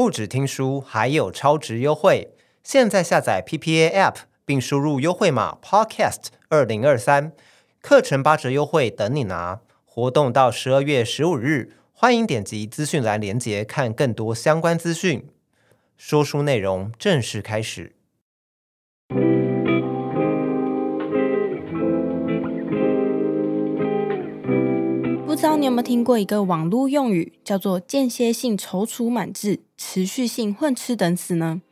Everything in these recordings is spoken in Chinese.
不止听书，还有超值优惠！现在下载 PPA App，并输入优惠码 Podcast 二零二三，课程八折优惠等你拿！活动到十二月十五日，欢迎点击资讯栏链接看更多相关资讯。说书内容正式开始。知道你有没有听过一个网络用语，叫做间歇性踌躇满志、持续性混吃等死呢？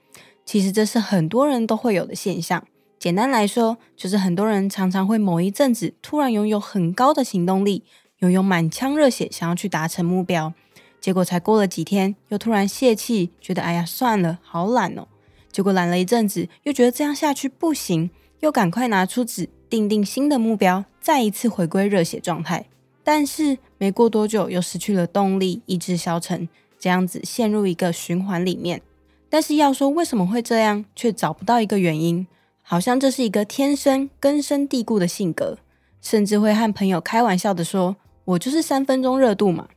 其实这是很多人都会有的现象。简单来说，就是很多人常常会某一阵子突然拥有很高的行动力，拥有满腔热血，想要去达成目标。结果才过了几天，又突然泄气，觉得哎呀算了，好懒哦。结果懒了一阵子，又觉得这样下去不行，又赶快拿出纸，定定新的目标，再一次回归热血状态。但是没过多久，又失去了动力，意志消沉，这样子陷入一个循环里面。但是要说为什么会这样，却找不到一个原因，好像这是一个天生根深蒂固的性格，甚至会和朋友开玩笑的说：“我就是三分钟热度嘛。”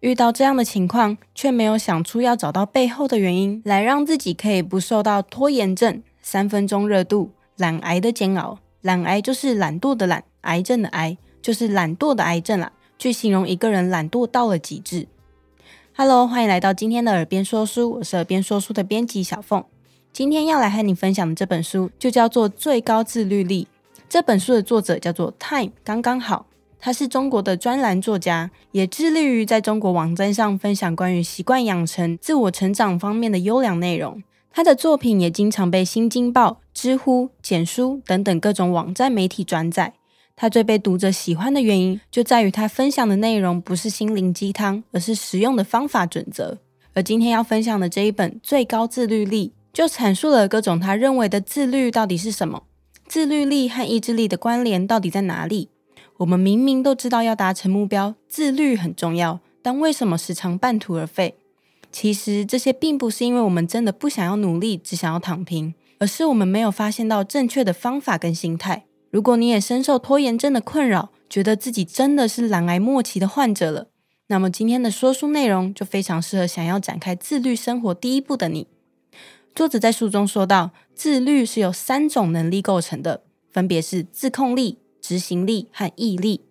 遇到这样的情况，却没有想出要找到背后的原因，来让自己可以不受到拖延症、三分钟热度、懒癌的煎熬。懒癌就是懒惰的懒，癌症的癌就是懒惰的癌症啦，去形容一个人懒惰到了极致。Hello，欢迎来到今天的耳边说书，我是耳边说书的编辑小凤。今天要来和你分享的这本书就叫做《最高自律力》。这本书的作者叫做 Time 刚刚好。他是中国的专栏作家，也致力于在中国网站上分享关于习惯养成、自我成长方面的优良内容。他的作品也经常被《新京报》、知乎、简书等等各种网站媒体转载。他最被读者喜欢的原因，就在于他分享的内容不是心灵鸡汤，而是实用的方法准则。而今天要分享的这一本《最高自律力》，就阐述了各种他认为的自律到底是什么，自律力和意志力的关联到底在哪里。我们明明都知道要达成目标，自律很重要，但为什么时常半途而废？其实这些并不是因为我们真的不想要努力，只想要躺平，而是我们没有发现到正确的方法跟心态。如果你也深受拖延症的困扰，觉得自己真的是懒癌末期的患者了，那么今天的说书内容就非常适合想要展开自律生活第一步的你。作者在书中说到，自律是由三种能力构成的，分别是自控力。执行力和毅力，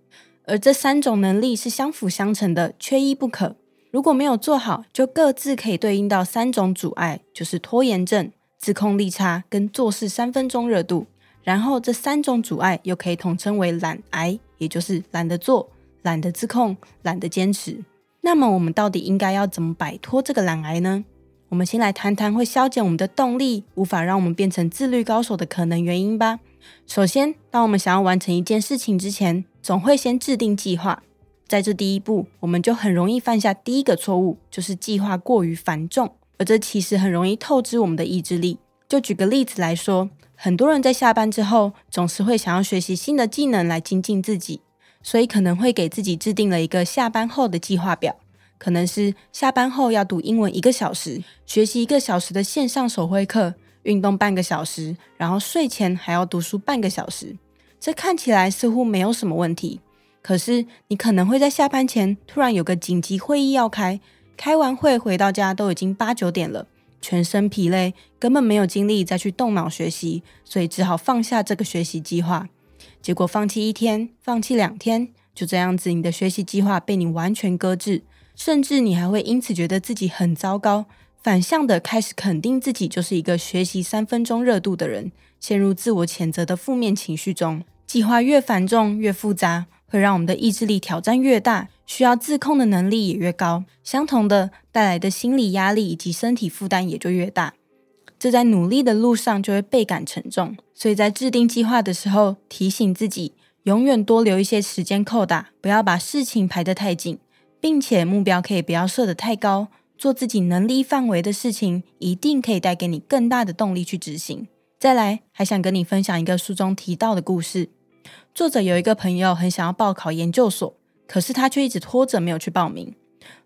而这三种能力是相辅相成的，缺一不可。如果没有做好，就各自可以对应到三种阻碍，就是拖延症、自控力差跟做事三分钟热度。然后这三种阻碍又可以统称为懒癌，也就是懒得做、懒得自控、懒得坚持。那么我们到底应该要怎么摆脱这个懒癌呢？我们先来谈谈会消减我们的动力，无法让我们变成自律高手的可能原因吧。首先，当我们想要完成一件事情之前，总会先制定计划。在这第一步，我们就很容易犯下第一个错误，就是计划过于繁重，而这其实很容易透支我们的意志力。就举个例子来说，很多人在下班之后，总是会想要学习新的技能来精进自己，所以可能会给自己制定了一个下班后的计划表，可能是下班后要读英文一个小时，学习一个小时的线上手绘课。运动半个小时，然后睡前还要读书半个小时，这看起来似乎没有什么问题。可是你可能会在下班前突然有个紧急会议要开，开完会回到家都已经八九点了，全身疲累，根本没有精力再去动脑学习，所以只好放下这个学习计划。结果放弃一天，放弃两天，就这样子，你的学习计划被你完全搁置，甚至你还会因此觉得自己很糟糕。反向的开始肯定自己就是一个学习三分钟热度的人，陷入自我谴责的负面情绪中。计划越繁重越复杂，会让我们的意志力挑战越大，需要自控的能力也越高。相同的，带来的心理压力以及身体负担也就越大。这在努力的路上就会倍感沉重。所以在制定计划的时候，提醒自己永远多留一些时间扣打，不要把事情排得太紧，并且目标可以不要设得太高。做自己能力范围的事情，一定可以带给你更大的动力去执行。再来，还想跟你分享一个书中提到的故事。作者有一个朋友很想要报考研究所，可是他却一直拖着没有去报名。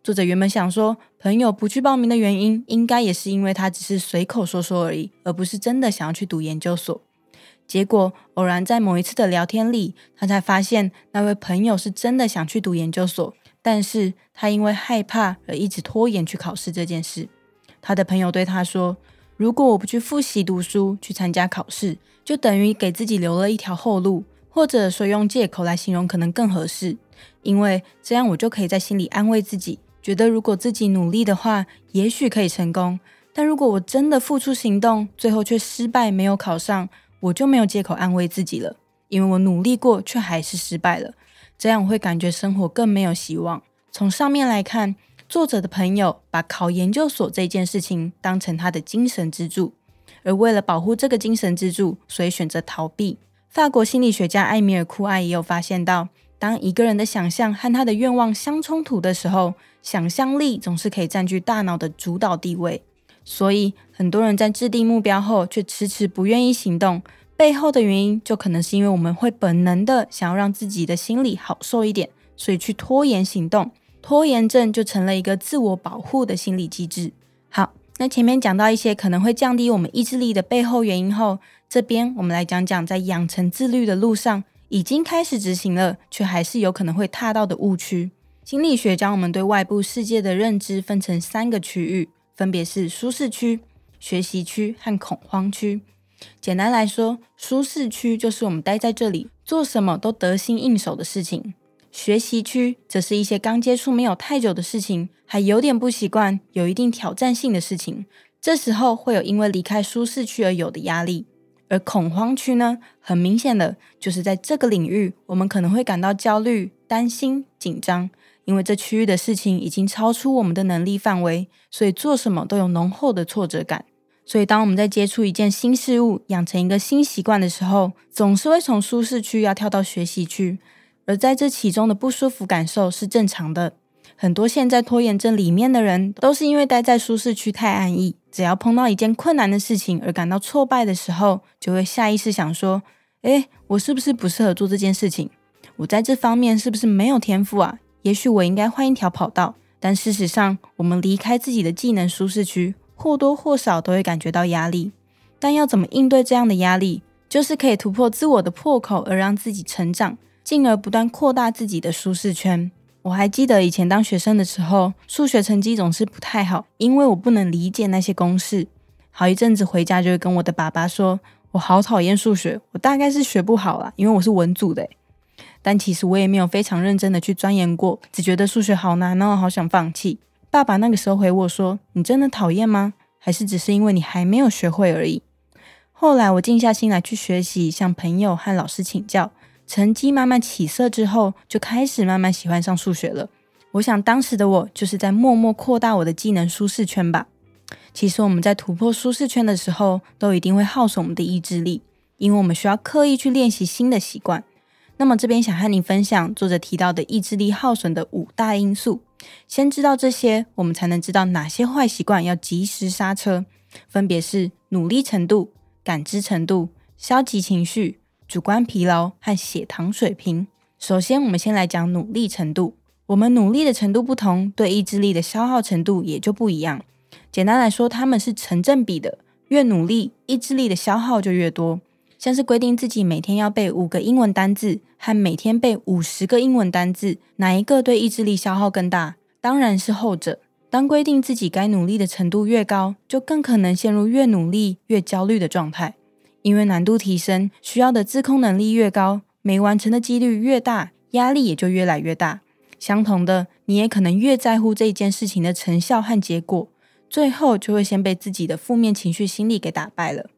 作者原本想说，朋友不去报名的原因，应该也是因为他只是随口说说而已，而不是真的想要去读研究所。结果偶然在某一次的聊天里，他才发现那位朋友是真的想去读研究所。但是他因为害怕而一直拖延去考试这件事，他的朋友对他说：“如果我不去复习读书，去参加考试，就等于给自己留了一条后路。”或者说用借口来形容可能更合适，因为这样我就可以在心里安慰自己，觉得如果自己努力的话，也许可以成功。但如果我真的付出行动，最后却失败没有考上，我就没有借口安慰自己了，因为我努力过却还是失败了。这样我会感觉生活更没有希望。从上面来看，作者的朋友把考研究所这件事情当成他的精神支柱，而为了保护这个精神支柱，所以选择逃避。法国心理学家艾米尔·库艾也有发现到，当一个人的想象和他的愿望相冲突的时候，想象力总是可以占据大脑的主导地位。所以，很多人在制定目标后却迟迟不愿意行动，背后的原因就可能是因为我们会本能的想要让自己的心理好受一点，所以去拖延行动。拖延症就成了一个自我保护的心理机制。那前面讲到一些可能会降低我们意志力的背后原因后，这边我们来讲讲，在养成自律的路上已经开始执行了，却还是有可能会踏到的误区。心理学将我们对外部世界的认知分成三个区域，分别是舒适区、学习区和恐慌区。简单来说，舒适区就是我们待在这里做什么都得心应手的事情；学习区则是一些刚接触没有太久的事情，还有点不习惯，有一定挑战性的事情。这时候会有因为离开舒适区而有的压力。而恐慌区呢，很明显的就是在这个领域，我们可能会感到焦虑、担心、紧张，因为这区域的事情已经超出我们的能力范围，所以做什么都有浓厚的挫折感。所以，当我们在接触一件新事物、养成一个新习惯的时候，总是会从舒适区要跳到学习区，而在这其中的不舒服感受是正常的。很多现在拖延症里面的人，都是因为待在舒适区太安逸。只要碰到一件困难的事情而感到挫败的时候，就会下意识想说：“诶，我是不是不适合做这件事情？我在这方面是不是没有天赋啊？也许我应该换一条跑道。”但事实上，我们离开自己的技能舒适区，或多或少都会感觉到压力。但要怎么应对这样的压力，就是可以突破自我的破口，而让自己成长，进而不断扩大自己的舒适圈。我还记得以前当学生的时候，数学成绩总是不太好，因为我不能理解那些公式。好一阵子回家就会跟我的爸爸说：“我好讨厌数学，我大概是学不好啦，因为我是文组的。”但其实我也没有非常认真的去钻研过，只觉得数学好难哦，好想放弃。爸爸那个时候回我说：“你真的讨厌吗？还是只是因为你还没有学会而已？”后来我静下心来去学习，向朋友和老师请教。成绩慢慢起色之后，就开始慢慢喜欢上数学了。我想当时的我就是在默默扩大我的技能舒适圈吧。其实我们在突破舒适圈的时候，都一定会耗损我们的意志力，因为我们需要刻意去练习新的习惯。那么这边想和你分享作者提到的意志力耗损的五大因素。先知道这些，我们才能知道哪些坏习惯要及时刹车。分别是努力程度、感知程度、消极情绪。主观疲劳和血糖水平。首先，我们先来讲努力程度。我们努力的程度不同，对意志力的消耗程度也就不一样。简单来说，它们是成正比的。越努力，意志力的消耗就越多。像是规定自己每天要背五个英文单字，和每天背五十个英文单字，哪一个对意志力消耗更大？当然是后者。当规定自己该努力的程度越高，就更可能陷入越努力越焦虑的状态。因为难度提升，需要的自控能力越高，没完成的几率越大，压力也就越来越大。相同的，你也可能越在乎这一件事情的成效和结果，最后就会先被自己的负面情绪心理给打败了。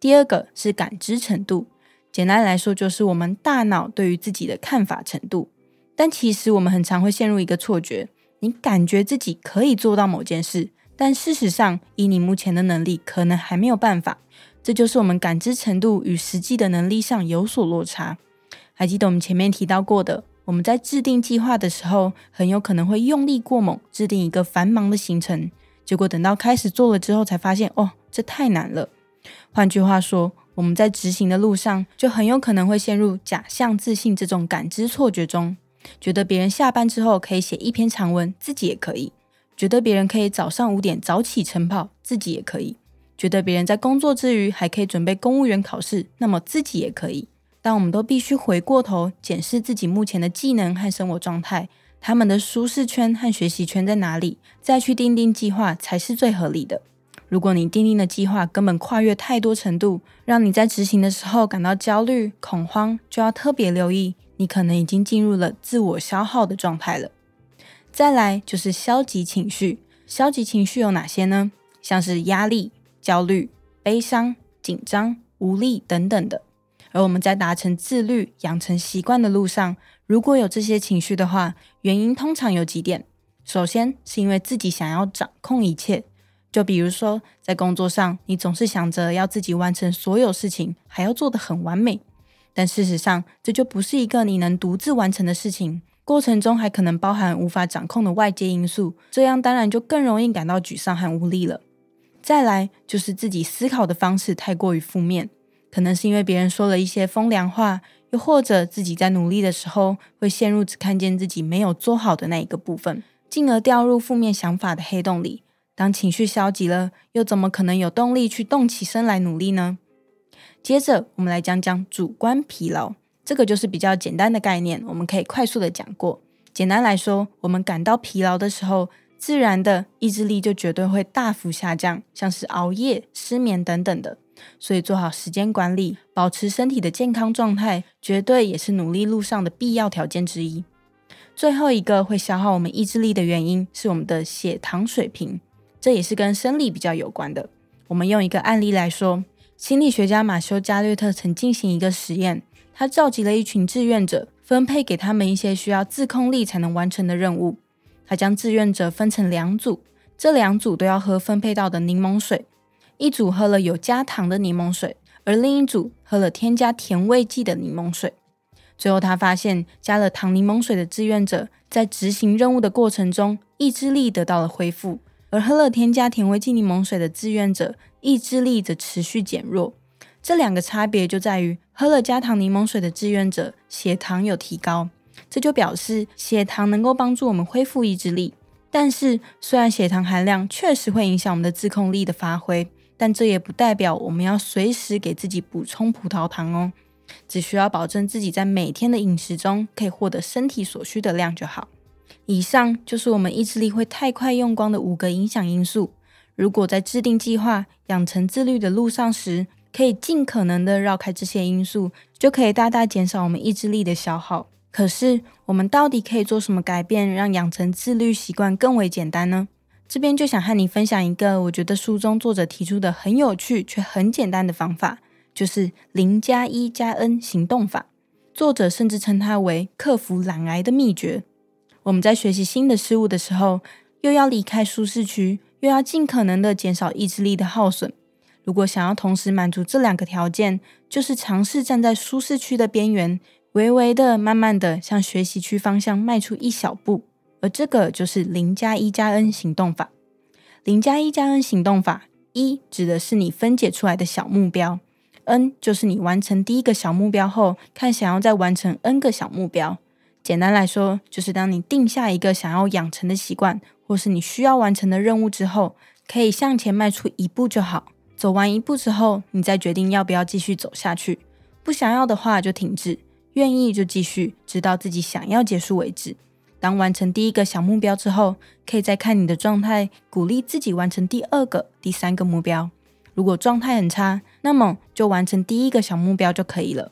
第二个是感知程度，简单来说就是我们大脑对于自己的看法程度。但其实我们很常会陷入一个错觉，你感觉自己可以做到某件事，但事实上以你目前的能力，可能还没有办法。这就是我们感知程度与实际的能力上有所落差。还记得我们前面提到过的，我们在制定计划的时候，很有可能会用力过猛，制定一个繁忙的行程，结果等到开始做了之后，才发现哦，这太难了。换句话说，我们在执行的路上，就很有可能会陷入假象自信这种感知错觉中，觉得别人下班之后可以写一篇长文，自己也可以；觉得别人可以早上五点早起晨跑，自己也可以。觉得别人在工作之余还可以准备公务员考试，那么自己也可以。但我们都必须回过头检视自己目前的技能和生活状态，他们的舒适圈和学习圈在哪里，再去定定计划才是最合理的。如果你定定的计划根本跨越太多程度，让你在执行的时候感到焦虑、恐慌，就要特别留意，你可能已经进入了自我消耗的状态了。再来就是消极情绪，消极情绪有哪些呢？像是压力、焦虑、悲伤、紧张、无力等等的。而我们在达成自律、养成习惯的路上，如果有这些情绪的话，原因通常有几点。首先是因为自己想要掌控一切。就比如说，在工作上，你总是想着要自己完成所有事情，还要做得很完美。但事实上，这就不是一个你能独自完成的事情。过程中还可能包含无法掌控的外界因素，这样当然就更容易感到沮丧和无力了。再来就是自己思考的方式太过于负面，可能是因为别人说了一些风凉话，又或者自己在努力的时候会陷入只看见自己没有做好的那一个部分，进而掉入负面想法的黑洞里。当情绪消极了，又怎么可能有动力去动起身来努力呢？接着，我们来讲讲主观疲劳，这个就是比较简单的概念，我们可以快速的讲过。简单来说，我们感到疲劳的时候，自然的意志力就绝对会大幅下降，像是熬夜、失眠等等的。所以，做好时间管理，保持身体的健康状态，绝对也是努力路上的必要条件之一。最后一个会消耗我们意志力的原因是我们的血糖水平。这也是跟生理比较有关的。我们用一个案例来说，心理学家马修·加略特曾进行一个实验，他召集了一群志愿者，分配给他们一些需要自控力才能完成的任务。他将志愿者分成两组，这两组都要喝分配到的柠檬水，一组喝了有加糖的柠檬水，而另一组喝了添加甜味剂的柠檬水。最后，他发现加了糖柠檬水的志愿者在执行任务的过程中，意志力得到了恢复。而喝了添加甜味剂柠檬水的志愿者，意志力则持续减弱。这两个差别就在于，喝了加糖柠檬水的志愿者血糖有提高，这就表示血糖能够帮助我们恢复意志力。但是，虽然血糖含量确实会影响我们的自控力的发挥，但这也不代表我们要随时给自己补充葡萄糖哦。只需要保证自己在每天的饮食中可以获得身体所需的量就好。以上就是我们意志力会太快用光的五个影响因素。如果在制定计划、养成自律的路上时，可以尽可能的绕开这些因素，就可以大大减少我们意志力的消耗。可是，我们到底可以做什么改变，让养成自律习惯更为简单呢？这边就想和你分享一个我觉得书中作者提出的很有趣却很简单的方法，就是零加一加 N 行动法。作者甚至称它为克服懒癌的秘诀。我们在学习新的事物的时候，又要离开舒适区，又要尽可能的减少意志力的耗损。如果想要同时满足这两个条件，就是尝试站在舒适区的边缘，微微的、慢慢的向学习区方向迈出一小步。而这个就是零加一加 N 行动法。零加一加 N 行动法，一指的是你分解出来的小目标，N 就是你完成第一个小目标后，看想要再完成 N 个小目标。简单来说，就是当你定下一个想要养成的习惯，或是你需要完成的任务之后，可以向前迈出一步就好。走完一步之后，你再决定要不要继续走下去。不想要的话就停止，愿意就继续，直到自己想要结束为止。当完成第一个小目标之后，可以再看你的状态，鼓励自己完成第二个、第三个目标。如果状态很差，那么就完成第一个小目标就可以了。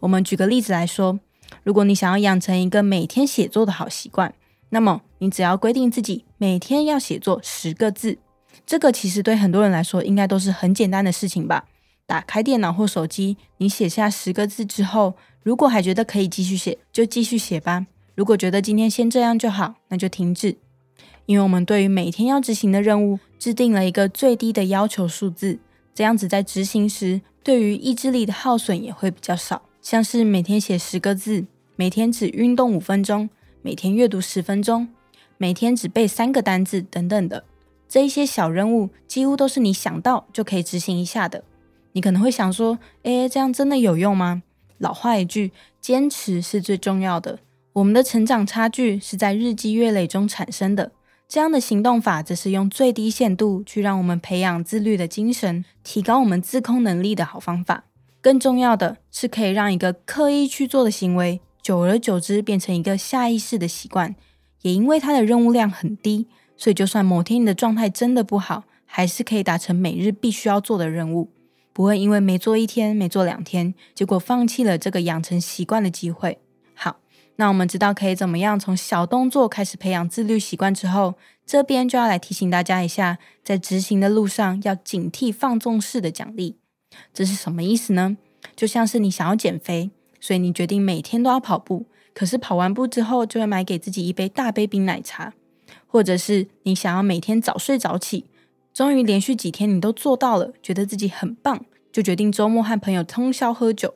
我们举个例子来说。如果你想要养成一个每天写作的好习惯，那么你只要规定自己每天要写作十个字。这个其实对很多人来说应该都是很简单的事情吧？打开电脑或手机，你写下十个字之后，如果还觉得可以继续写，就继续写吧。如果觉得今天先这样就好，那就停止。因为我们对于每天要执行的任务制定了一个最低的要求数字，这样子在执行时，对于意志力的耗损也会比较少。像是每天写十个字。每天只运动五分钟，每天阅读十分钟，每天只背三个单字等等的，这一些小任务几乎都是你想到就可以执行一下的。你可能会想说，诶，这样真的有用吗？老话一句，坚持是最重要的。我们的成长差距是在日积月累中产生的。这样的行动法则是用最低限度去让我们培养自律的精神，提高我们自控能力的好方法。更重要的是，可以让一个刻意去做的行为。久而久之，变成一个下意识的习惯，也因为它的任务量很低，所以就算某天你的状态真的不好，还是可以达成每日必须要做的任务，不会因为没做一天、没做两天，结果放弃了这个养成习惯的机会。好，那我们知道可以怎么样从小动作开始培养自律习惯之后，这边就要来提醒大家一下，在执行的路上要警惕放纵式的奖励。这是什么意思呢？就像是你想要减肥，所以你决定每天都要跑步。可是跑完步之后，就会买给自己一杯大杯冰奶茶，或者是你想要每天早睡早起，终于连续几天你都做到了，觉得自己很棒，就决定周末和朋友通宵喝酒。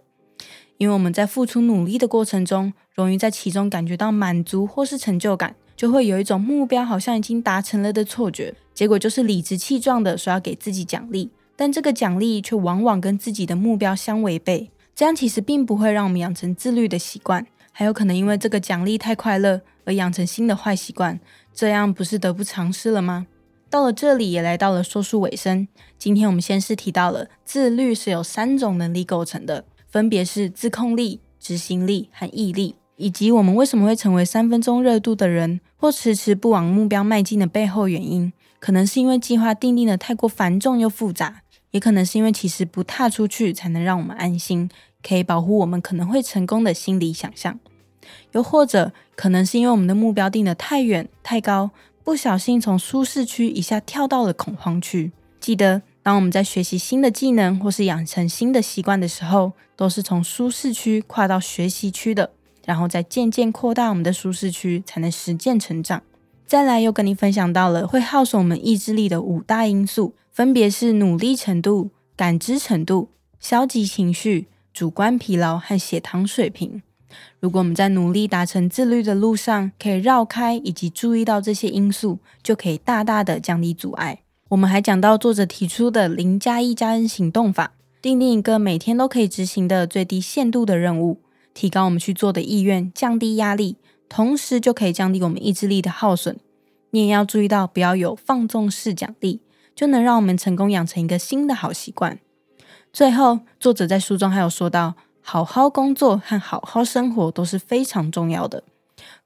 因为我们在付出努力的过程中，容易在其中感觉到满足或是成就感，就会有一种目标好像已经达成了的错觉，结果就是理直气壮的说要给自己奖励，但这个奖励却往往跟自己的目标相违背，这样其实并不会让我们养成自律的习惯。还有可能因为这个奖励太快乐而养成新的坏习惯，这样不是得不偿失了吗？到了这里也来到了说书尾声。今天我们先是提到了自律是由三种能力构成的，分别是自控力、执行力和毅力，以及我们为什么会成为三分钟热度的人，或迟迟不往目标迈进的背后原因。可能是因为计划定定的太过繁重又复杂，也可能是因为其实不踏出去才能让我们安心。可以保护我们可能会成功的心理想象，又或者可能是因为我们的目标定得太远太高，不小心从舒适区一下跳到了恐慌区。记得，当我们在学习新的技能或是养成新的习惯的时候，都是从舒适区跨到学习区的，然后再渐渐扩大我们的舒适区，才能实践成长。再来，又跟你分享到了会耗损我们意志力的五大因素，分别是努力程度、感知程度、消极情绪。主观疲劳和血糖水平。如果我们在努力达成自律的路上，可以绕开以及注意到这些因素，就可以大大的降低阻碍。我们还讲到作者提出的零加一加 N 行动法，订定一个每天都可以执行的最低限度的任务，提高我们去做的意愿，降低压力，同时就可以降低我们意志力的耗损。你也要注意到，不要有放纵式奖励，就能让我们成功养成一个新的好习惯。最后，作者在书中还有说到，好好工作和好好生活都是非常重要的。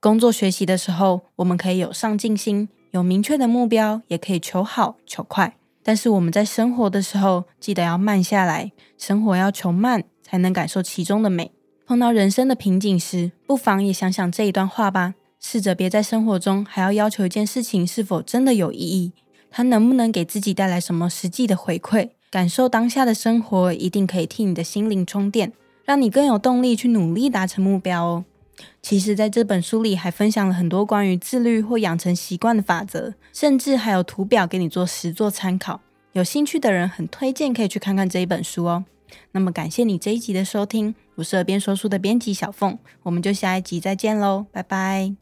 工作学习的时候，我们可以有上进心，有明确的目标，也可以求好求快。但是我们在生活的时候，记得要慢下来，生活要求慢，才能感受其中的美。碰到人生的瓶颈时，不妨也想想这一段话吧。试着别在生活中还要要求一件事情是否真的有意义，它能不能给自己带来什么实际的回馈。感受当下的生活，一定可以替你的心灵充电，让你更有动力去努力达成目标哦。其实，在这本书里还分享了很多关于自律或养成习惯的法则，甚至还有图表给你做实作参考。有兴趣的人，很推荐可以去看看这一本书哦。那么，感谢你这一集的收听，我是耳边说书的编辑小凤，我们就下一集再见喽，拜拜。